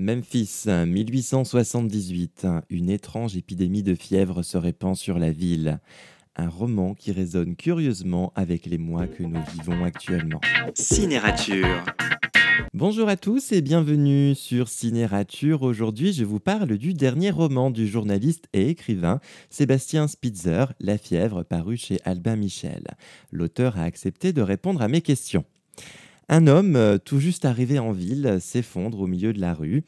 Memphis, 1878. Une étrange épidémie de fièvre se répand sur la ville. Un roman qui résonne curieusement avec les mois que nous vivons actuellement. Cinérature. Bonjour à tous et bienvenue sur Cinérature. Aujourd'hui, je vous parle du dernier roman du journaliste et écrivain Sébastien Spitzer, La fièvre, paru chez Albin Michel. L'auteur a accepté de répondre à mes questions. Un homme, euh, tout juste arrivé en ville, s'effondre au milieu de la rue.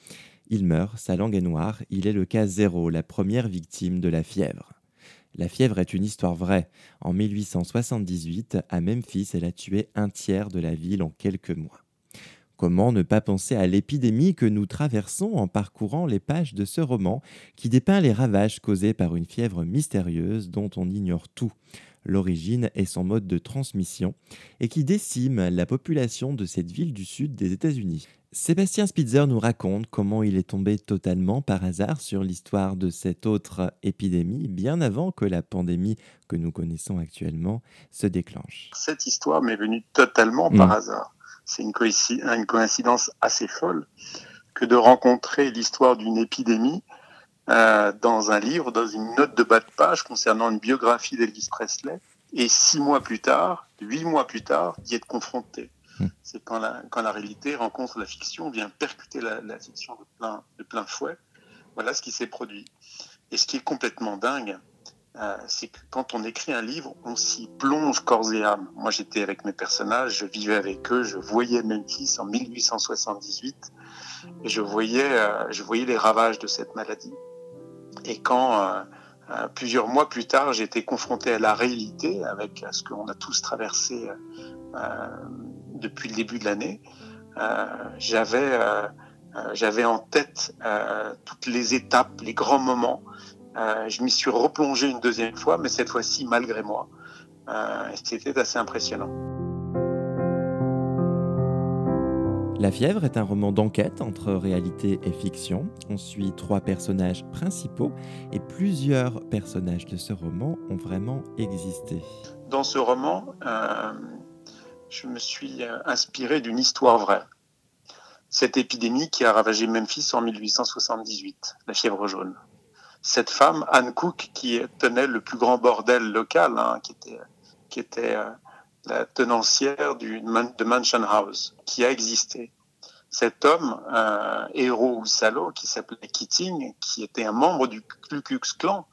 Il meurt, sa langue est noire, il est le cas zéro, la première victime de la fièvre. La fièvre est une histoire vraie. En 1878, à Memphis, elle a tué un tiers de la ville en quelques mois. Comment ne pas penser à l'épidémie que nous traversons en parcourant les pages de ce roman qui dépeint les ravages causés par une fièvre mystérieuse dont on ignore tout l'origine et son mode de transmission, et qui décime la population de cette ville du sud des États-Unis. Sébastien Spitzer nous raconte comment il est tombé totalement par hasard sur l'histoire de cette autre épidémie bien avant que la pandémie que nous connaissons actuellement se déclenche. Cette histoire m'est venue totalement par mm. hasard. C'est une, coïncidence assez folle que de rencontrer l'histoire d'une épidémie euh, dans un livre, dans une note de bas de page concernant une biographie d'Elvis Presley, et six mois plus tard, huit mois plus tard, d'y être confronté. Hmm. C'est quand la, quand la réalité rencontre la fiction, vient percuter la, la fiction de plein, de plein fouet. Voilà ce qui s'est produit. Et ce qui est complètement dingue, euh, c'est que quand on écrit un livre, on s'y plonge corps et âme. Moi, j'étais avec mes personnages, je vivais avec eux, je voyais Memphis en 1878 et je voyais, euh, je voyais les ravages de cette maladie. Et quand, euh, euh, plusieurs mois plus tard, j'ai été confronté à la réalité avec ce qu'on a tous traversé euh, depuis le début de l'année, j'avais j'avais en tête toutes les étapes, les grands moments. je m'y suis replongé une deuxième fois, mais cette fois-ci malgré moi. C'était assez impressionnant. La fièvre est un roman d'enquête entre réalité et fiction. On suit trois personnages principaux et plusieurs personnages de ce roman ont vraiment existé. Dans ce roman, euh, je me suis euh, inspiré d'une histoire vraie. Cette épidémie qui a ravagé Memphis en 1878, la fièvre jaune. Cette femme, Anne Cook, qui tenait le plus grand bordel local, hein, qui était, euh, la tenancière du, de Mansion House, qui a existé. Cet homme, héros ou salaud, qui s'appelait Keating, qui était un membre du Ku Klux Klan,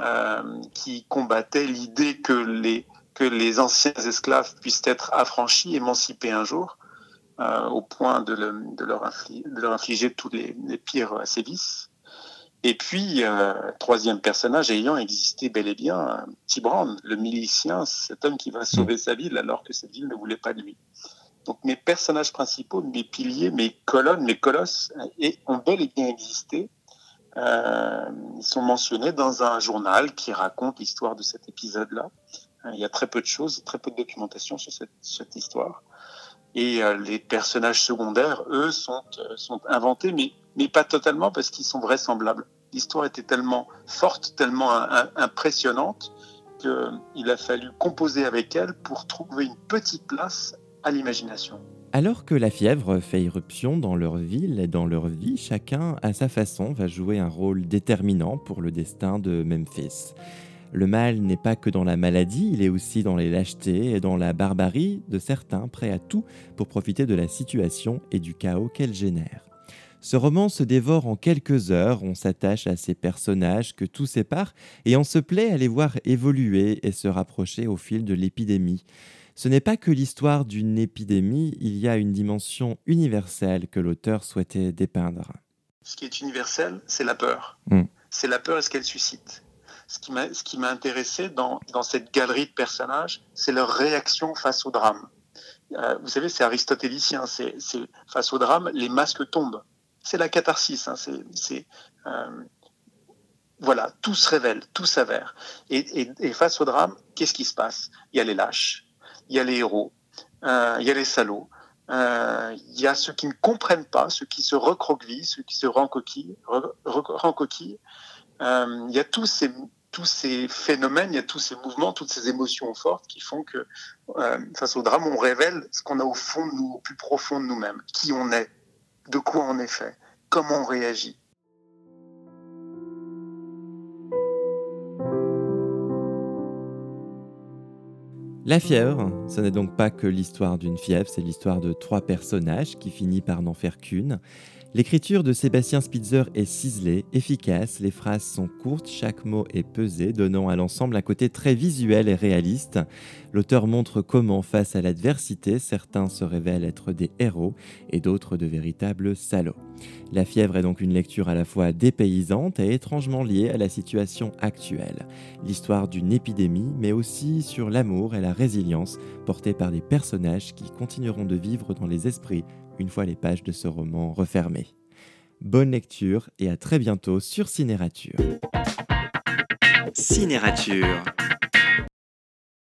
euh, qui combattait l'idée que les, anciens esclaves puissent être affranchis, émancipés un jour, euh, au point de, de, leur infliger, de, leur infliger, tous les, les pires sévices. Et puis, euh, troisième personnage ayant existé bel et bien, T. Brown, le milicien, cet homme qui va sauver sa ville alors que cette ville ne voulait pas de lui. Donc mes personnages principaux, mes piliers, mes colonnes, mes colosses, ont bel et bien existé. Euh, ils sont mentionnés dans un journal qui raconte l'histoire de cet épisode-là. Il y a très peu de choses, très peu de documentation sur cette, cette histoire. Et euh, les personnages secondaires, eux, sont, euh, sont inventés, mais, mais pas totalement parce qu'ils sont vraisemblables l'histoire était tellement forte, tellement impressionnante, qu'il a fallu composer avec elle pour trouver une petite place à l'imagination. Alors que la fièvre fait irruption dans leur ville et dans leur vie, chacun, à sa façon, va jouer un rôle déterminant pour le destin de Memphis. Le mal n'est pas que dans la maladie, il est aussi dans les lâchetés et dans la barbarie de certains prêts à tout pour profiter de la situation et du chaos qu'elle génère. Ce roman se dévore en quelques heures, on s'attache à ces personnages que tout sépare et on se plaît à les voir évoluer et se rapprocher au fil de l'épidémie. Ce n'est pas que l'histoire d'une épidémie, il y a une dimension universelle que l'auteur souhaitait dépeindre. Ce qui est universel, c'est la peur. Hmm. C'est la peur et ce qu'elle suscite. Ce qui m'a intéressé dans, cette galerie de personnages, c'est leur réaction face au drame. Euh, vous savez, c'est aristotélicien, c'est face au drame, les masques tombent c'est la catharsis. Hein, c'est, euh, voilà, tout se révèle, tout s'avère. Et, face au drame, qu'est-ce qui se passe? Il y a les lâches, il y a les héros, euh, il y a les salauds, il y a ceux qui ne comprennent pas, ceux qui se recroquevillent, ceux qui se rencoquillent. il y a tous ces, tous ces phénomènes, il y a tous ces mouvements, toutes ces émotions fortes qui font que face au drame, on révèle ce qu'on a au fond de nous, au plus profond de nous-mêmes, qui on est, de quoi on est fait, comment on réagit. La fièvre, ce n'est donc pas que l'histoire d'une fièvre, c'est l'histoire de trois personnages qui finit par n'en faire qu'une. L'écriture de Sébastien Spitzer est ciselée, efficace, les phrases sont courtes, chaque mot est pesé, donnant à l'ensemble un côté très visuel et réaliste. L'auteur montre comment, face à l'adversité, certains se révèlent être des héros et d'autres de véritables salauds. La fièvre est donc une lecture à la fois dépaysante et étrangement liée à la situation actuelle. L'histoire d'une épidémie, mais aussi sur l'amour et la résilience portés par des personnages qui continueront de vivre dans les esprits une fois les pages de ce roman refermées. Bonne lecture et à très bientôt sur Cinérature. Cinérature